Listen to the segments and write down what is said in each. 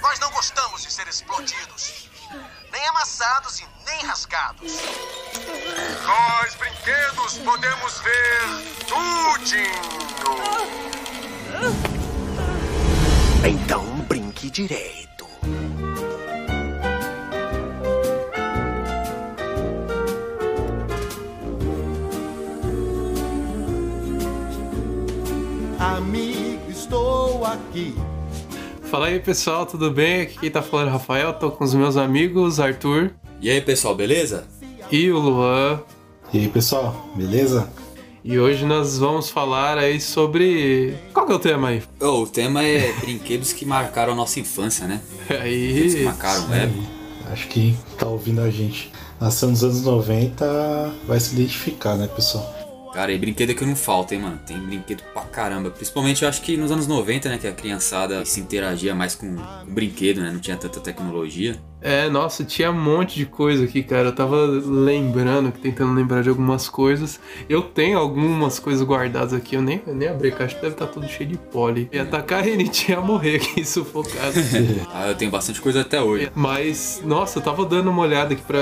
Nós não gostamos de ser explodidos, nem amassados e nem rasgados. Nós, brinquedos, podemos ver tudinho. Então brinque direito. Aqui. Fala aí pessoal, tudo bem? Aqui quem tá falando é o Rafael, tô com os meus amigos Arthur E aí, pessoal, beleza? e o Luan. E aí, pessoal, beleza? E hoje nós vamos falar aí sobre. Qual que é o tema aí? Oh, o tema é brinquedos que marcaram a nossa infância, né? Brinquedos que Aí. marcaram o É, época. acho que quem tá ouvindo a gente nasceu nos anos 90 vai se identificar, né, pessoal? Cara, e brinquedo é que não falta, hein, mano? Tem brinquedo pra caramba. Principalmente eu acho que nos anos 90, né? Que a criançada se interagia mais com o brinquedo, né? Não tinha tanta tecnologia. É, nossa, tinha um monte de coisa aqui, cara. Eu tava lembrando, tentando lembrar de algumas coisas. Eu tenho algumas coisas guardadas aqui, eu nem, eu nem abri a caixa, deve estar tudo cheio de pole. Ia atacar a Renite ia morrer aqui sufocado. Ah, eu tenho bastante coisa até hoje. Mas, nossa, eu tava dando uma olhada aqui pra.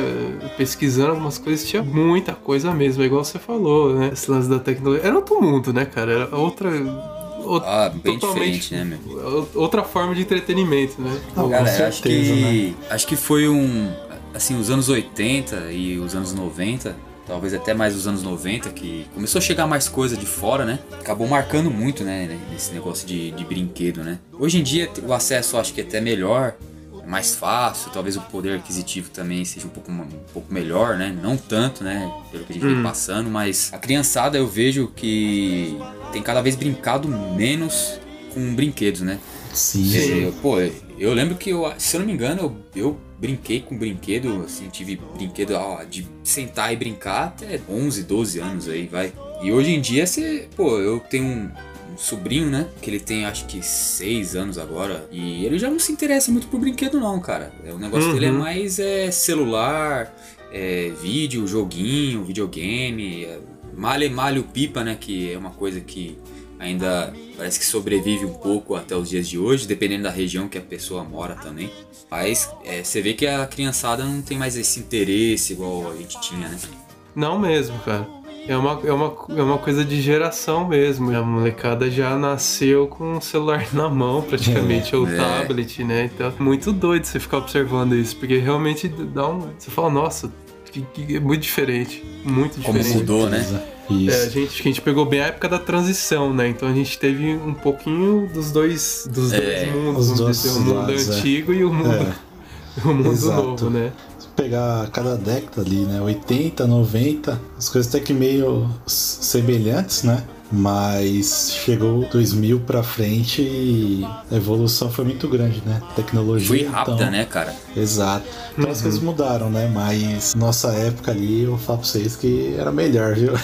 pesquisando algumas coisas, tinha muita coisa mesmo, é igual você falou, né? Esse lance da tecnologia. Era outro mundo, né, cara? Era outra. O- Ah, bem totalmente né, Outra forma de entretenimento, né? Não, Cara, com eu acho certeza, que. né? Acho que foi um. Assim, os anos 80 e os anos 90, talvez até mais os anos 90, que começou a chegar mais coisa de fora, né? Acabou marcando muito, né? Nesse negócio de, de brinquedo, né? Hoje em dia o acesso acho que é até melhor, mais fácil, talvez o poder aquisitivo também seja um pouco, um pouco melhor, né? Não tanto, né? Pelo que a gente vem passando, mas a criançada eu vejo que tem cada vez brincado menos com brinquedos, né? Sim. É, pô, eu lembro que, eu, se eu não me engano, eu, eu brinquei com brinquedo, assim, tive brinquedo ó, de sentar e brincar até 11, 12 anos aí, vai. E hoje em dia, você, pô, eu tenho sobrinho, né, que ele tem acho que 6 anos agora, e ele já não se interessa muito por brinquedo não, cara. É, O negócio dele é Uhum. mais é, celular, é, vídeo, joguinho, videogame, é, malha e malha o pipa, né, que é uma coisa que ainda parece que sobrevive um pouco até os dias de hoje, dependendo da região que a pessoa mora também. Mas é, você vê que a criançada não tem mais esse interesse igual a gente tinha, né? Não mesmo, cara. É uma, é, uma, é uma coisa de geração mesmo. A molecada já nasceu com o celular na mão, praticamente, ou É. tablet, né? Então, muito doido você ficar observando isso, porque realmente dá um. Você fala, nossa, que, que é muito diferente. Muito Como diferente. mudou, né? Isso. É, a gente, a gente pegou bem a época da transição, né? Então a gente teve um pouquinho dos dois, dos É, dois mundos, os vamos dois dizer, o mundo lados, é. antigo e o mundo, É, o mundo exato. novo, né? Pegar cada década ali, né? 80, 90, as coisas até que meio semelhantes, né? Mas chegou 2000 pra frente e a evolução foi muito grande, né? Tecnologia. Foi rápida, então, né, cara? Exato. Então as coisas mudaram, né? Mas nossa época ali, eu falo pra vocês que era melhor, viu?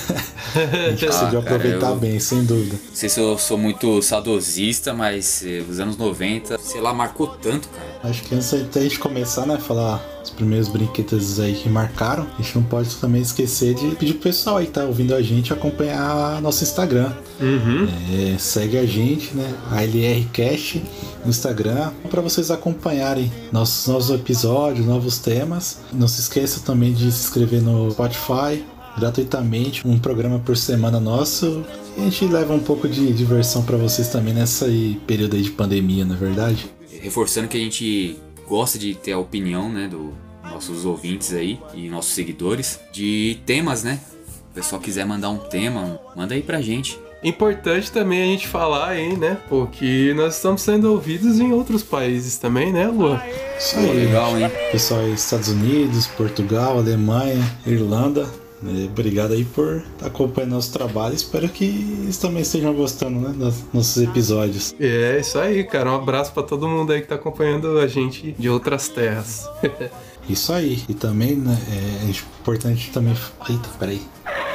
A gente conseguiu Ah, cara, aproveitar eu- bem, sem dúvida. Não sei se eu sou muito saudosista, mas eh, os anos 90, sei lá, marcou tanto, cara. Acho que antes da gente começar, né, falar os primeiros brinquedos aí que marcaram, a gente não pode também esquecer de pedir pro pessoal aí que tá ouvindo a gente acompanhar nosso Instagram. Uhum. É, segue a gente, né, a LRCast no Instagram, para vocês acompanharem nossos novos episódios, novos temas. Não se esqueça também de se inscrever no Spotify gratuitamente, um programa por semana nosso. E a gente leva um pouco de diversão para vocês também nessa aí, período aí de pandemia, não é verdade? Reforçando que a gente gosta de ter a opinião, né, dos nossos ouvintes aí e nossos seguidores de temas, né? Se o pessoal quiser mandar um tema, manda aí pra gente. Importante também a gente falar aí, né, pô, que nós estamos sendo ouvidos em outros países também, né, Luan? Isso Pô, aí. legal, hein? Pessoal aí, Estados Unidos, Portugal, Alemanha, Irlanda. Né, Obrigado aí por acompanhar nosso trabalho. Espero que eles também estejam gostando né, dos nossos episódios. É isso aí, cara. Um abraço pra todo mundo aí que tá acompanhando a gente de outras terras. Isso aí. E também né, é importante também. Eita, peraí.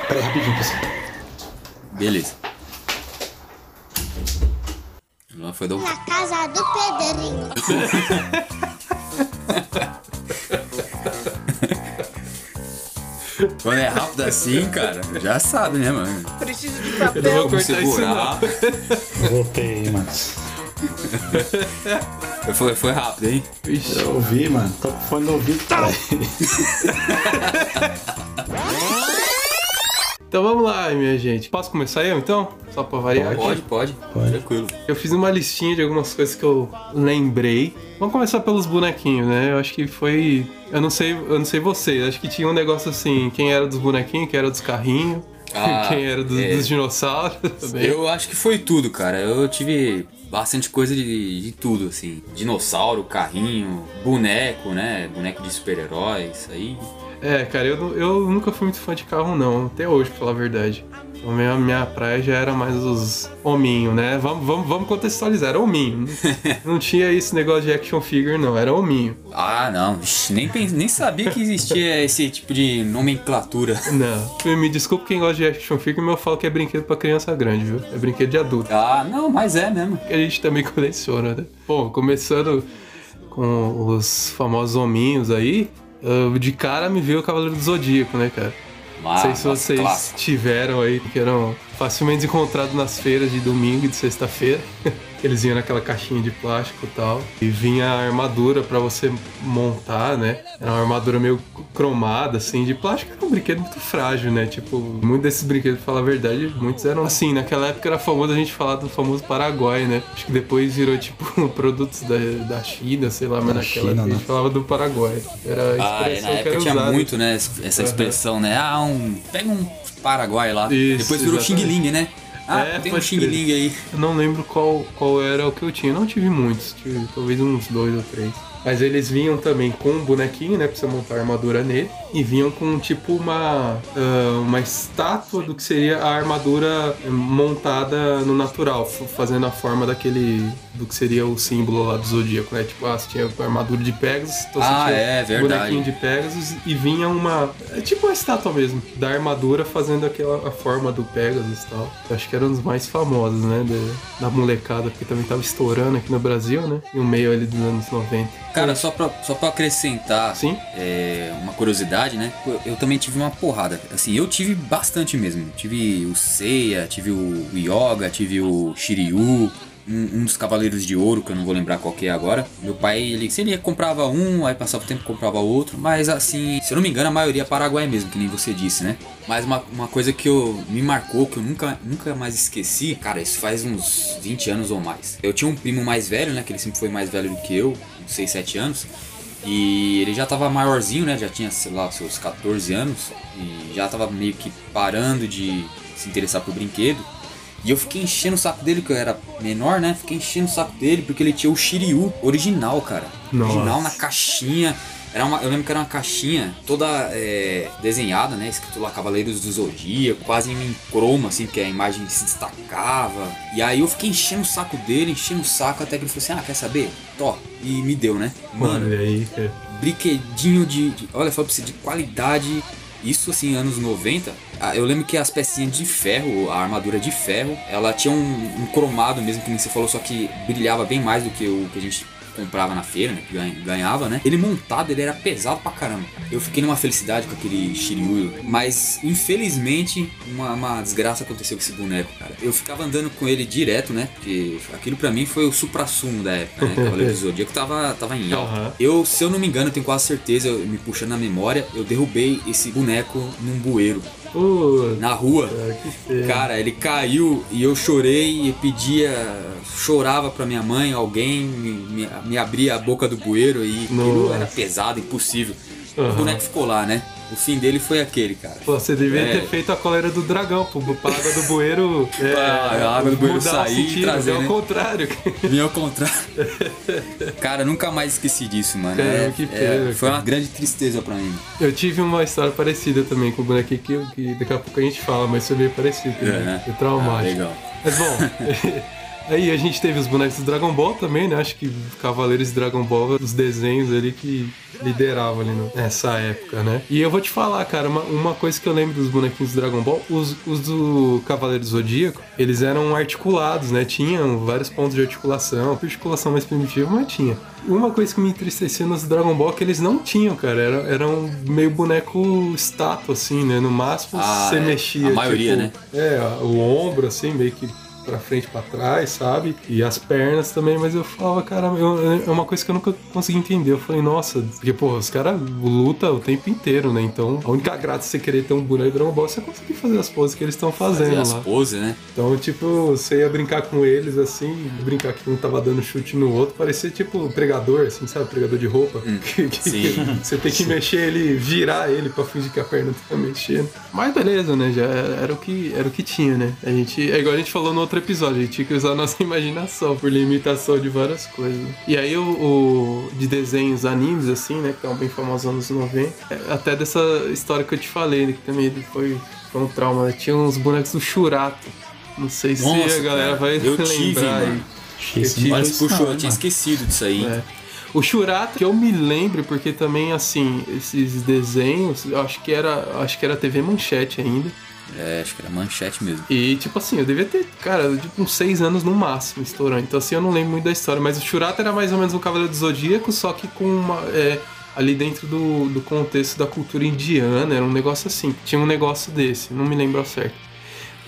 Peraí, rapidinho, pessoal. Beleza. Lá foi um Na casa do Pedrinho. Quando é rápido assim, cara, já sabe, né, mano? Preciso de Eu não vou papel. Cortar isso não. Voltei, mano. Foi, foi rápido, hein? Ixi. Eu ouvi, mano. Tô com fone no ouvido, cara. Então vamos lá, minha gente. Posso começar eu, então? Só pra variar aqui? Pode, pode. Pode. Tranquilo. Eu fiz uma listinha de algumas coisas que eu lembrei. Vamos começar pelos bonequinhos, né? Eu acho que foi. Eu não sei, eu não sei vocês. Acho que tinha um negócio assim, quem era dos bonequinhos, quem era dos carrinhos, Ah, quem era dos, é. dos dinossauros também. Eu acho que foi tudo, cara. Eu tive bastante coisa de, de tudo, assim. Dinossauro, carrinho, boneco, né? Boneco de super-heróis, aí. É, cara, eu, eu nunca fui muito fã de carro, não. Até hoje, pra falar a verdade. Então, minha, minha praia já era mais os hominho, né? Vamos, vamos, vamos contextualizar, era hominho. Não, não tinha esse negócio de action figure, não. Era hominho. Ah, não. Nem, nem sabia que existia esse tipo de nomenclatura. Não. Me desculpe quem gosta de action figure, mas eu falo que é brinquedo pra criança grande, viu? É brinquedo de adulto. Ah, não, mas é mesmo. a gente também coleciona, né? Bom, começando com os famosos hominhos aí, de cara me veio o Cavaleiro do Zodíaco, né, cara? Não sei se vocês clássico. tiveram aí, que eram facilmente encontrados nas feiras de domingo e de sexta-feira. Eles vinham naquela caixinha de plástico e tal. E vinha a armadura pra você montar, né? Era uma armadura meio cromada, assim, de plástico. Era um brinquedo muito frágil, né? Tipo, muitos desses brinquedos, pra falar a verdade, muitos eram assim. Naquela época era famoso a gente falar do famoso Paraguai, né? Acho que depois virou, tipo, produtos da, da China, sei lá, mas Da naquela China, época a né? gente falava do Paraguai. Era a Ah, é, expressão na que época era tinha usada. muito, né? Essa expressão, né? Ah, um. Pega um Paraguai lá. Isso, Depois virou. Xing Ling, né? Ah, É, tem um Xing. Ling aí. Eu não lembro qual, qual era o que eu tinha. Eu não tive muitos, tive talvez uns dois ou três. Mas eles vinham também com um bonequinho, né? Pra você montar a armadura nele. E vinham com tipo uma, ah, uma estátua do que seria a armadura montada no natural, fazendo a forma daquele. do que seria o símbolo lá do zodíaco, né? Tipo, ah, você tinha armadura de Pegasus, então Ah, você tinha é, verdade. bonequinho de Pegasus e vinha uma. É tipo uma estátua mesmo, da armadura fazendo aquela a forma do Pegasus e tal. Eu acho que era um dos mais famosos, né? Da, da molecada, porque também tava estourando aqui no Brasil, né? E o meio ali dos anos 90. Cara, só pra, só pra acrescentar Sim? é, uma curiosidade, né? Eu, eu também tive uma porrada. Assim, eu tive bastante mesmo. Tive o Seiya, tive o Yoga, tive o Shiryu. Um, um dos Cavaleiros de Ouro, que eu não vou lembrar qual que é agora. Meu pai, ele, se ele comprava um, aí passava o tempo comprava outro. Mas assim, se eu não me engano, a maioria é Paraguai mesmo, que nem você disse, né? Mas uma, uma coisa que eu, me marcou, que eu nunca, nunca mais esqueci, cara, isso faz uns 20 anos ou mais. Eu tinha um primo mais velho, né? Que ele sempre foi mais velho do que eu, uns 6, 7 anos. E ele já tava maiorzinho, né? Já tinha, sei lá, seus 14 anos. E já tava meio que parando de se interessar por brinquedo. E eu fiquei enchendo o saco dele, que eu era menor, né? Fiquei enchendo o saco dele porque ele tinha o Shiryu original, cara. Nossa. Original na caixinha. Era uma, eu lembro que era uma caixinha toda é, desenhada, né? Escrito lá Cavaleiros do Zodíaco, quase em croma, assim, que a imagem se destacava. E aí eu fiquei enchendo o saco dele, enchendo o saco, até que ele falou assim: Ah, quer saber? Tó. E me deu, né? Mano, Olha aí, cara. brinquedinho de, de- olha, eu falo pra você, de qualidade. Isso assim, anos 90. ah, Eu lembro que as pecinhas de ferro, a armadura de ferro, ela tinha um, um cromado mesmo, que nem você falou, só que brilhava bem mais do que o que a gente comprava na feira, né? Que ganha- ganhava, né? Ele montado, ele era pesado pra caramba. Eu fiquei numa felicidade com aquele Shiryu, mas infelizmente uma, uma desgraça aconteceu com esse boneco, cara. Eu ficava andando com ele direto, né? Porque aquilo pra mim foi o supra-sumo da época, né? Cavaleiro do Zodíaco tava, tava em alta. Aham. Eu, se eu não me engano, eu tenho quase certeza, eu- me puxando na memória, eu derrubei esse boneco num bueiro, Pô, na rua. cara, feio. Cara, ele caiu e eu chorei e pedia, chorava pra minha mãe, alguém me, me, me abria a boca do bueiro e aquilo era pesado, impossível. Aham. O boneco ficou lá, né? O fim dele foi aquele, cara. Pô, você devia É. ter feito a coleira do dragão, pô, pra água do bueiro. É, a água do bueiro sair e trazer, é ao né? contrário. Vinha ao contrário. cara, nunca mais esqueci disso, mano. Cara, É- que é- pena, foi cara. uma grande tristeza pra mim. Eu tive uma história parecida também com o bonequinho que, que daqui a pouco a gente fala, mas foi meio parecido. É. Foi traumático. Ah, legal. Mas bom, Aí a gente teve os bonecos do Dragon Ball também, né? Acho que Cavaleiros de Dragon Ball, os desenhos ali que lideravam ali nessa época, né? E eu vou te falar, cara, uma, uma coisa que eu lembro dos bonequinhos do Dragon Ball, os, os do Cavaleiro Zodíaco, eles eram articulados, né? Tinham vários pontos de articulação, articulação mais primitiva, mas tinha. Uma coisa que me entristecia nos Dragon Ball é que eles não tinham, cara. Era, era um meio boneco estátua, assim, né? No máximo Ah, você é. mexia. A maioria, tipo, né? É, o ombro, assim, meio que pra frente, pra trás, sabe? E as pernas também, mas eu falava, cara, eu- é uma coisa que eu nunca consegui entender. Eu falei, nossa, porque, pô, os caras lutam o tempo inteiro, né? Então, a única graça de você querer ter um boneco de Dragon Ball é você conseguir fazer as poses que eles estão fazendo Fazer as lá. poses, né? Então, tipo, você ia brincar com eles assim, brincar que um tava dando chute no outro, parecia tipo pregador, assim, sabe? Pregador de roupa. Que- que- sim. você tem que mexer ele, virar ele pra fingir que a perna tá mexendo. Mas beleza, né? Já era, era o que, era o que tinha, né? A gente, é igual a gente falou no outro episódio, a gente tinha que usar a nossa imaginação por limitação de várias coisas. E aí o, o- de desenhos animes, assim, né? Que estavam bem famosos nos anos 90. é, Até dessa história que eu te falei, né? Que também foi, foi um trauma. né? Tinha uns bonecos do Shurato. Não sei se Nossa, a galera cara, vai eu tive, lembrar mano. Tive- puxou, não, eu tinha esquecido disso aí. É. O Shurato, que eu me lembro, porque também, assim, esses desenhos, eu acho que era, acho que era TV Manchete ainda. É, acho que era manchete mesmo. E, tipo assim, eu devia ter, cara, tipo, uns seis anos no máximo estourando. Então, assim, eu não lembro muito da história. Mas o Shurato era mais ou menos um Cavaleiro do Zodíaco, só que com uma. é, ali dentro do, do contexto da cultura indiana, era um negócio assim. Tinha um negócio desse, não me lembro ao certo.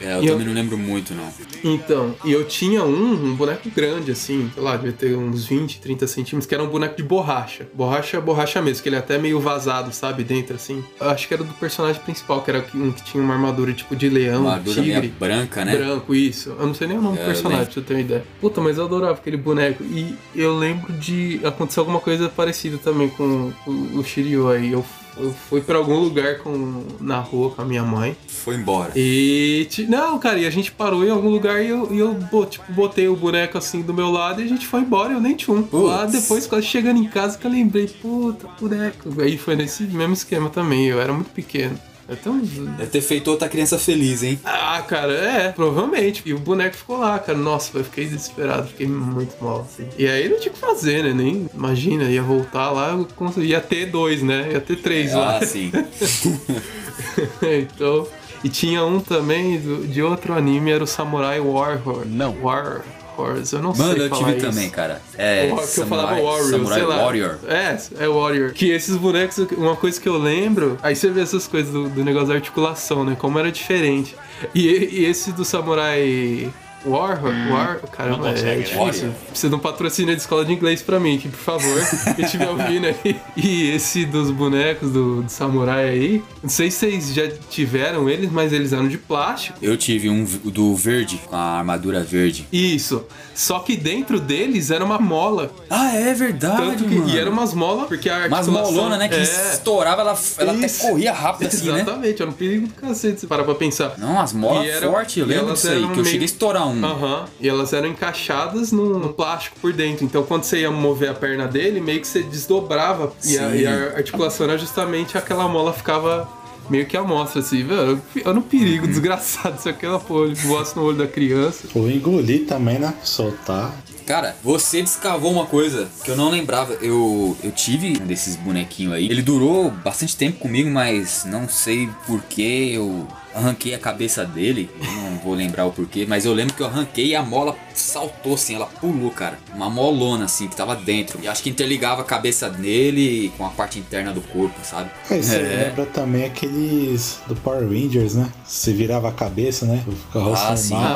É, eu E eu- também não lembro muito, não. Então, e eu tinha um, um boneco grande, assim, sei lá, devia ter uns 20, 30 centímetros, que era um boneco de borracha. Borracha, borracha mesmo, que ele é até meio vazado, sabe, dentro, assim. Eu acho que era do personagem principal, que era um que tinha uma armadura tipo de leão, Uma armadura tigre. branca, né? Branco, isso. Eu não sei nem o nome É, do eu personagem, pra você ter uma ideia. Puta, mas eu adorava aquele boneco. E eu lembro de acontecer alguma coisa parecida também com o, o Shiryu aí. Eu, eu fui pra algum lugar com, na rua com a minha mãe. Foi embora. E. Não, cara, e a gente parou em algum lugar e eu, e eu tipo, botei o boneco assim do meu lado e a gente foi embora. Eu nem tinha um. Putz. Lá depois, quase chegando em casa, que eu lembrei, puta, boneco. Aí foi nesse mesmo esquema também. Eu era muito pequeno. Então. Deve ter feito outra criança feliz, hein? Ah, cara, é, provavelmente. E o boneco ficou lá, cara. Nossa, eu fiquei desesperado, fiquei muito mal, assim. E aí não tinha o que fazer, né? Nem imagina, ia voltar lá, ia ter dois, né? Ia ter três lá. Ah, sim. então. E tinha um também do- de outro anime, era o Samurai Warrior. Não. War Horse, eu não Mano, sei eu falar tive isso. também, cara. É, O que eu Samurai, falava Warrior, Samurai sei lá. Warrior. É, é Warrior. Que esses bonecos, uma coisa que eu lembro, aí você vê essas coisas do, do negócio da articulação, né? Como era diferente. E, e esse do Samurai Warrior, War, caramba, é né? difícil. Warrior. Precisa de um patrocínio de escola de inglês pra mim, que por favor, quem estiver ouvindo aí. E esse dos bonecos do, do samurai aí, não sei se vocês já tiveram eles, mas eles eram de plástico. Eu tive um do verde, com a armadura verde. Isso. Só que dentro deles era uma mola. Ah, é verdade, que, e era umas molas, porque a articulação... molona, né? Que é, estourava, ela, ela até corria rápido assim, né? Exatamente, era um perigo do cacete, se parar pra pensar. Não, as molas fortes, eu lembro disso aí, eram que eu meio- cheguei a estourar um. Aham. E elas eram encaixadas no, no plástico por dentro. Então quando você ia mover a perna dele, meio que você desdobrava. E a, Sim. e a articulação era justamente aquela mola ficava meio que à mostra, assim, velho. Era um perigo desgraçado se aquela porra voasse no olho da criança. Ou engolir também, né? Soltar. Cara, você descavou uma coisa que eu não lembrava. Eu, eu tive um desses bonequinhos aí. Ele durou bastante tempo comigo, mas não sei porquê eu arranquei a cabeça dele. Eu não vou lembrar o porquê, mas eu lembro que eu arranquei e a mola saltou assim, ela pulou, cara. Uma molona assim que tava dentro. E acho que interligava a cabeça dele com a parte interna do corpo, sabe? Aí você É. lembra também aqueles do Power Rangers, né? Você virava a cabeça, né? O carroça Ah, sim. normal.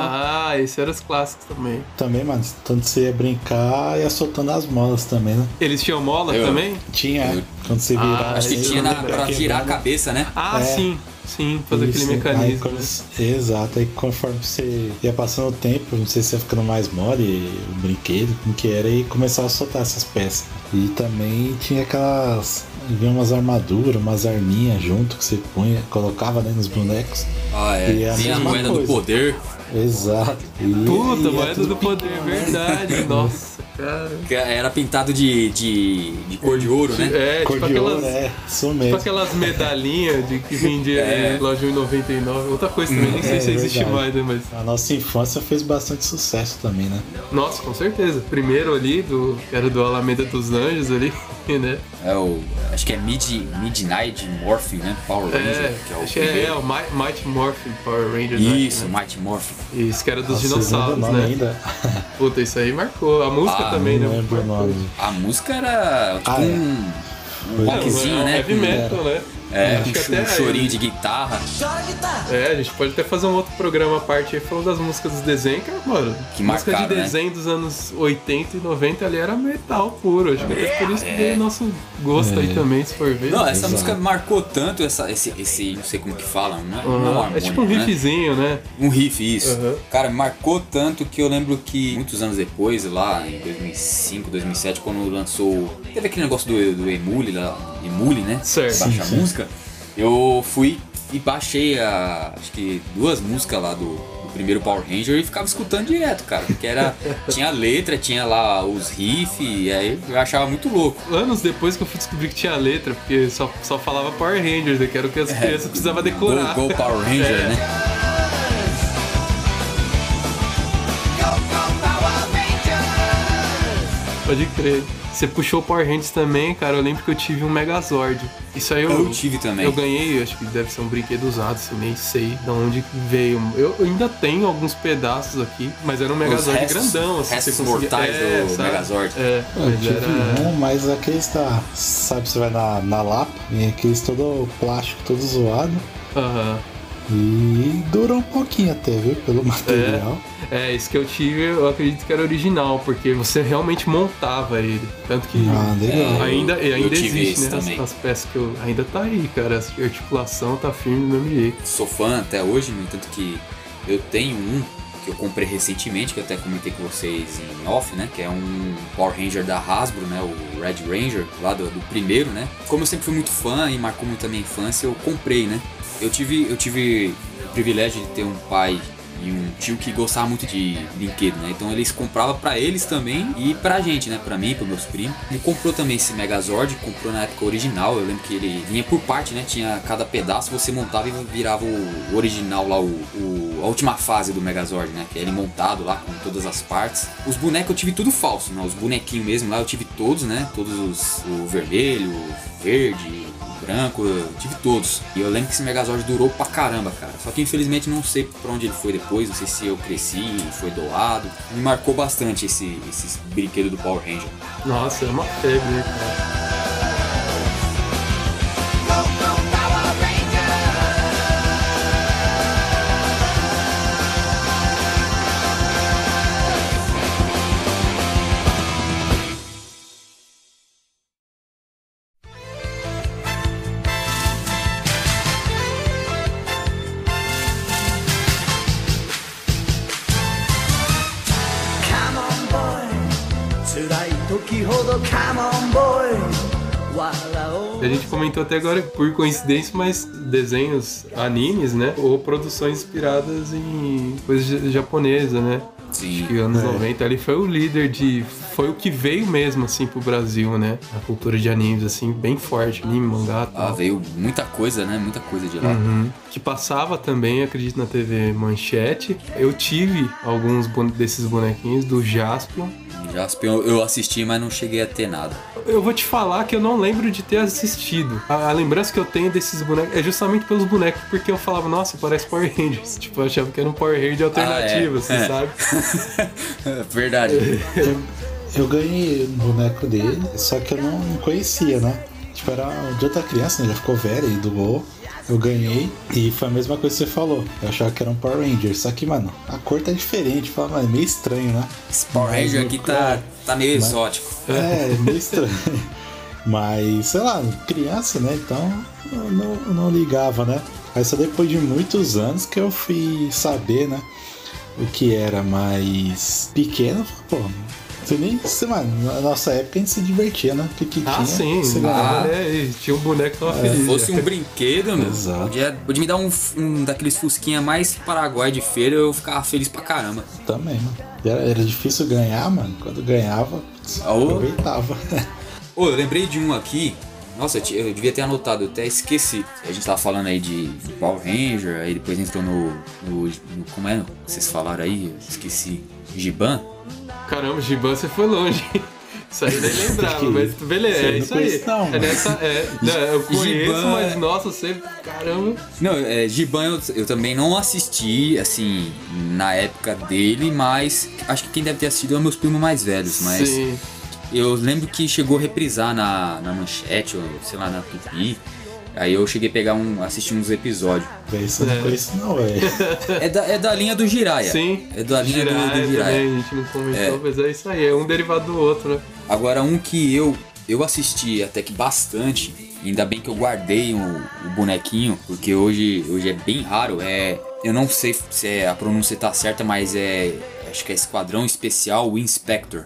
Ah, esses eram os clássicos também. Também, mano, tanto você ia brincar, ia soltando as molas também, né? Eles tinham mola Eu- também? Tinha, Eu- quando você virava. Acho que aí tinha na, pra girar a quebrando. cabeça, né? Ah, É. sim. Sim, fazer Isso, aquele Aí, mecanismo. quando- né? exato, aí conforme você ia passando o tempo, não sei se ia ficando mais mole o brinquedo, como que era, e começava a soltar essas peças. E também tinha aquelas. Vinha umas armaduras, umas arminhas junto que você punha, colocava né, nos bonecos. Ah, E é. a Tinha a mesma moeda do coisa. poder. Exato. E, Puta, e é moeda tudo do poder, verdade. Nossa, cara. Era pintado de, de, de cor de ouro, né? É, Cor tipo de aquelas. ouro, é, isso Tipo mesmo. aquelas medalhinhas de que vendia É. em loja 1,99. Outra coisa também, nem sei É, se existe verdade. mais, né? Mas. A nossa infância fez bastante sucesso também, né? Nossa, com certeza. Primeiro ali, do, que era do Alameda dos Anjos ali, né? É o. Acho que é Mid, Midnight Morphin, né? Power Ranger, É, que é o acho que é, é o Might, Mighty Morphin Power Rangers. Isso, acho, né? Mighty Morphin. Isso, que era dos Nossa, dinossauros, né? ainda? Puta, isso aí marcou. A música Ah, também, não né? lembro o nome. A música era tipo Ah, é. um, um rockzinho, é, né? Heavy metal, né? É, Acho que um, até- um chorinho de guitarra. É, a gente pode até fazer um outro programa à parte aí falando das músicas dos desenhos, que, mano, Que música de marcaram, né? desenho dos anos 80 e 90 ali era metal puro. Acho que até por isso que veio nosso gosto aí É. também, se for ver. Não, essa Exato. música marcou tanto essa, esse, esse. Não sei como que fala, não é, não é um Aham. harmônico, É tipo um né? riffzinho, né? Um riff, isso. Aham. Cara, marcou tanto que eu lembro que muitos anos depois, lá em 2005, 2007, quando lançou. Teve aquele negócio do, do Emule lá. Emule, né? Certo. Baixar Sim, sim. música. Eu fui e baixei a. Acho que duas músicas lá do, do primeiro Power Ranger e ficava escutando direto, cara. Porque era. tinha letra, tinha lá os riffs, e aí eu achava muito louco. Anos depois que eu fui descobrir que tinha letra, porque só, só falava Power Rangers, né? que era o que as crianças precisavam decorar. Go, Go Power Ranger, É. né? Pode crer. Você puxou Power Rangers também, cara. Eu lembro que eu tive um Megazord. Isso aí eu, Eu tive também. Eu ganhei, acho que deve ser um brinquedo usado, assim, nem sei de onde veio. Eu ainda tenho alguns pedaços aqui, mas era um Megazord restos- grandão, assim, restos você conseguia... mortais do sabe? Megazord. É, Eu mas tive era... um, mas aqueles tá. Sabe, você vai na, na Lapa, vem aqueles todo plástico, todo zoado. Aham. E durou um pouquinho até, viu? Pelo material. É, isso que eu tive, eu acredito que era original, porque você realmente montava ele. Tanto que Ah, legal. ainda, e ainda eu existe, né? As, as peças que eu. Ainda tá aí, cara. A articulação tá firme do mesmo jeito. Sou fã até hoje, no entanto que eu tenho um que eu comprei recentemente, que eu até comentei com vocês em off, né? Que é um Power Ranger da Hasbro, né? O Red Ranger, lá do, do primeiro, né? Como eu sempre fui muito fã e marcou muito a minha infância, eu comprei, né? Eu tive, eu tive o privilégio de ter um pai e um tio que gostava muito de brinquedo, né? Então eles compravam pra eles também e pra gente, né? Pra mim, pros meus primos. Ele comprou também esse Megazord, comprou na época original. Eu lembro que ele vinha por parte, né? Tinha cada pedaço, você montava e virava o original lá, o, o- a última fase do Megazord, né? Que é ele montado lá com todas as partes. Os bonecos eu tive tudo falso, né? Os bonequinhos mesmo lá eu tive todos, né? Todos os, o vermelho, o verde, branco, eu tive todos. E eu lembro que esse Megazord durou pra caramba, cara. Só que infelizmente não sei pra onde ele foi depois, não sei se eu cresci, foi doado. Me marcou bastante esse, esse brinquedo do Power Ranger. Nossa, é uma febre, né, cara? Comentou até agora, por coincidência, mas desenhos animes, né? Ou produções inspiradas em coisas ja- japonesas, né? Sim. Acho que anos 90 ele foi o líder de. Foi o que veio mesmo, assim, pro Brasil, né? A cultura de animes, assim, bem forte. Anime, mangá Ah, tal. veio muita coisa, né? Muita coisa de lá. Uhum. Que passava também, acredito, na TV Manchete. Eu tive alguns desses bonequinhos do Jaspion. Jaspion eu, assisti, mas não cheguei a ter nada. Eu vou te falar que eu não lembro de ter assistido. A, a lembrança que eu tenho desses bonecos é justamente pelos bonecos, porque eu falava, nossa, parece Power Rangers. Tipo, eu achava que era um Power Ranger alternativo, é. assim, É. sabe? Verdade. Eu, eu ganhei o boneco dele, só que eu não, não conhecia, né? Tipo, era de outra criança, né? Já ficou velha e doou. Eu ganhei e foi a mesma coisa que você falou. Eu achava que era um Power Ranger. Só que, mano, a cor tá diferente. Fala, mano, é meio estranho, né? Esse Power Mas Ranger aqui tá, tá meio Mas- exótico. É, meio estranho. Mas, sei lá, criança, né? Então eu não, não ligava, né? Aí só depois de muitos anos que eu fui saber, né? O que era mais pequeno, pô, Você nem. Você, mano, na nossa época a gente se divertia, né? O que, que Ah, tinha? sim. Você Ah, ganhava. é, tinha um boneco que tava Se feliz. fosse né? um brinquedo, meu, Exato. podia, podia me dar um, um daqueles fusquinha mais paraguai de feira, eu ficava feliz pra caramba. Também, mano. Era, era difícil ganhar, mano. Quando ganhava, aproveitava. Ô, eu lembrei de um aqui. Nossa, eu devia ter anotado, eu até esqueci. A gente tava falando aí de Power Ranger, aí depois entrou no. no, no- como é? Vocês falaram aí? Eu esqueci. Giban? Caramba, Giban, você foi longe. Isso aí nem lembrava, mas beleza, é isso aí. não, é nessa, é, não, eu conheço, Giban mas é- nossa, você, caramba. Não, é, Giban eu, eu também não assisti, assim, na época dele, mas acho que quem deve ter assistido é meus primos mais velhos, mas. Sim. Eu lembro que chegou a reprisar na, na manchete, ou sei lá, na Tupi. Aí eu cheguei a pegar um. assistir uns episódios. Véi, Isso não É. conheço, não, velho. É da, é da linha do Jiraya. Sim. É da linha do, Jiraiya do Jiraya. também, a gente não comentou, É. mas é isso aí, é um derivado do outro, né? Agora, um que eu, eu assisti até que bastante, ainda bem que eu guardei o, o bonequinho, porque hoje, hoje é bem raro. É, eu não sei se é- a pronúncia tá certa, mas é. Acho que é Esquadrão Especial Inspector.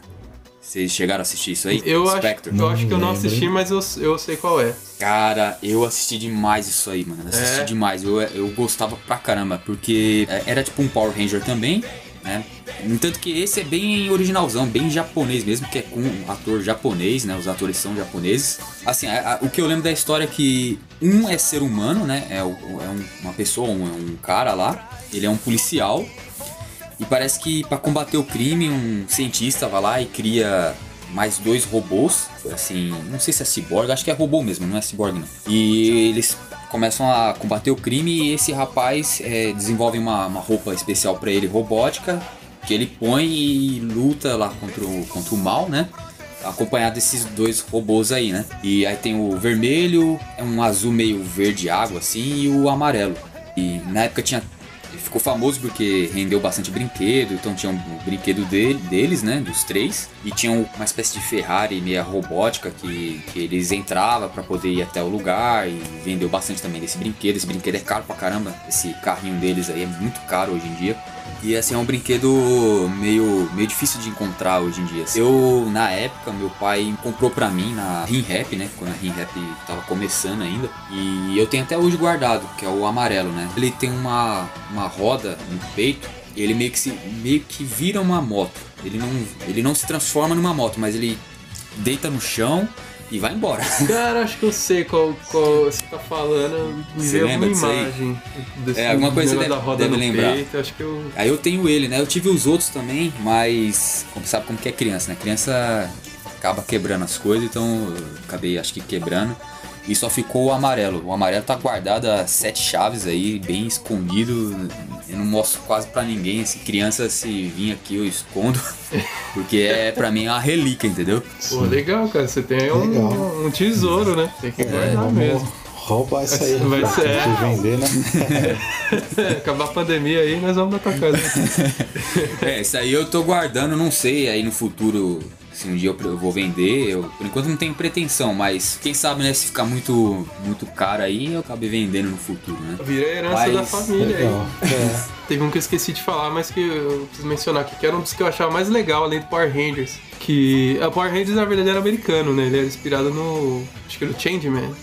Vocês chegaram a assistir isso aí? Eu acho, eu acho que eu não assisti, mas eu, eu sei qual é. Cara, eu assisti demais isso aí, mano. Assisti É? demais. Eu, eu gostava pra caramba, porque é- era tipo um Power Ranger também, né? No entanto que esse é bem originalzão, bem japonês mesmo, que é com um ator japonês, né? Os atores são japoneses. Assim, a- a- o que eu lembro da história é que um é ser humano, né? É, o- é um- uma pessoa, um, é um cara lá. Ele é um policial. E parece que pra combater o crime, um cientista vai lá e cria mais dois robôs. Assim, não sei se é ciborgue, acho que é robô mesmo, não é ciborgue não. E eles começam a combater o crime e esse rapaz é, desenvolve uma, uma roupa especial pra ele, robótica, que ele põe e luta lá contra o, contra o mal, né? Acompanhado desses dois robôs aí, né? E aí tem o vermelho, é um azul meio verde água assim, e o amarelo. E na época tinha ficou famoso porque rendeu bastante brinquedo, então tinha um brinquedo dele, deles, né, dos três, e tinha uma espécie de Ferrari meia robótica que, que eles entravam pra poder ir até o lugar e vendeu bastante também desse brinquedo. Esse brinquedo é caro pra caramba, esse carrinho deles aí é muito caro hoje em dia. E assim, é um brinquedo meio, meio difícil de encontrar hoje em dia. Eu, na época, meu pai comprou pra mim na Rim Rap, né? Quando a Rim Rap tava começando ainda. E eu tenho até hoje guardado, que é o amarelo, né? Ele tem uma, uma roda no peito ele meio que, se, meio que vira uma moto. Ele não, ele não se transforma numa moto, mas ele deita no chão e vai embora. Cara, acho que eu sei qual, qual você tá falando. Me Você lembra disso aí? imagem. Desse É, alguma coisa você deve- da roda deve lembrar. Peito, acho que eu. Aí eu tenho ele, né? Eu tive os outros também, mas como sabe como que é criança, né? Criança acaba quebrando as coisas, então eu acabei acho que quebrando. E só ficou o amarelo. O amarelo tá guardado a sete chaves aí, bem escondido. Eu não mostro quase pra ninguém. Se criança se vir aqui, eu escondo. Porque é pra mim uma relíquia, entendeu? Pô, legal, cara. Você tem um, um tesouro, né? Tem que guardar Vamos mesmo. roubar isso aí Vai ser- é. vender, né? Acabar a pandemia aí, nós vamos na tua casa. É, isso aí eu tô guardando, não sei, aí no futuro, se um dia eu vou vender, eu por enquanto não tenho pretensão, mas quem sabe, né, se ficar muito, muito caro aí, eu acabei vendendo no futuro, né? Vira a herança Mas- da família aí. É. Teve um que eu esqueci de falar, mas que eu preciso mencionar aqui, que era um dos que eu achava mais legal, além do Power Rangers. Que a Power Rangers, na verdade, era americano, né? Ele era inspirado no. Acho que era o Changeman,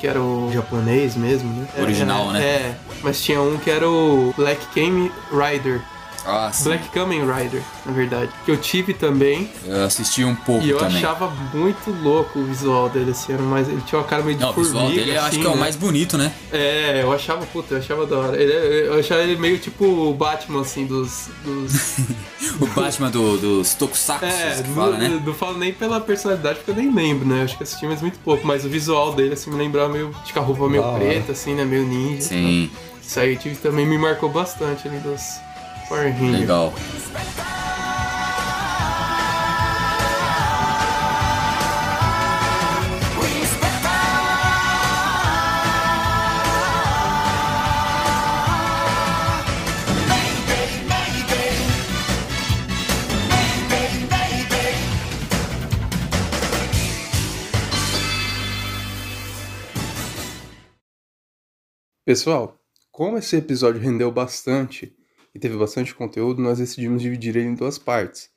que era o japonês mesmo, né? Original, é, né? É, mas tinha um que era o Black Kamen Rider. Ah, sim. Black Kamen Rider, na verdade. Que eu tive também. Eu assisti um pouco E eu também. achava muito louco o visual dele, assim. Era mais, ele tinha uma cara meio de Não, o formiga, visual dele eu acho assim, que é o né? mais bonito, né? É, eu achava, puta, eu achava da hora. Ele, eu achava ele meio tipo o Batman, assim, dos. dos... O Batman do, dos Tokusatsu, é, que não, fala, né? não falo nem pela personalidade, porque eu nem lembro, né? Eu acho que assisti, mas muito pouco. Mas o visual dele, assim, me lembrava meio. Acho que a roupa meio hora. preta, assim, né? Meio ninja. Sim, Isso aí tive, também me marcou bastante ali dos Power Rangers. legal. Pessoal, como esse episódio rendeu bastante e teve bastante conteúdo, nós decidimos dividir ele em duas partes.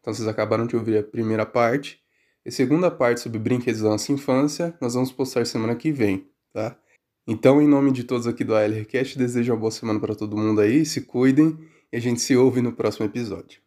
Então vocês acabaram de ouvir a primeira parte. E a segunda parte sobre brinquedos da nossa infância, nós vamos postar semana que vem, tá? Então, em nome de todos aqui do ALRcast, desejo uma boa semana para todo mundo aí, se cuidem e a gente se ouve no próximo episódio.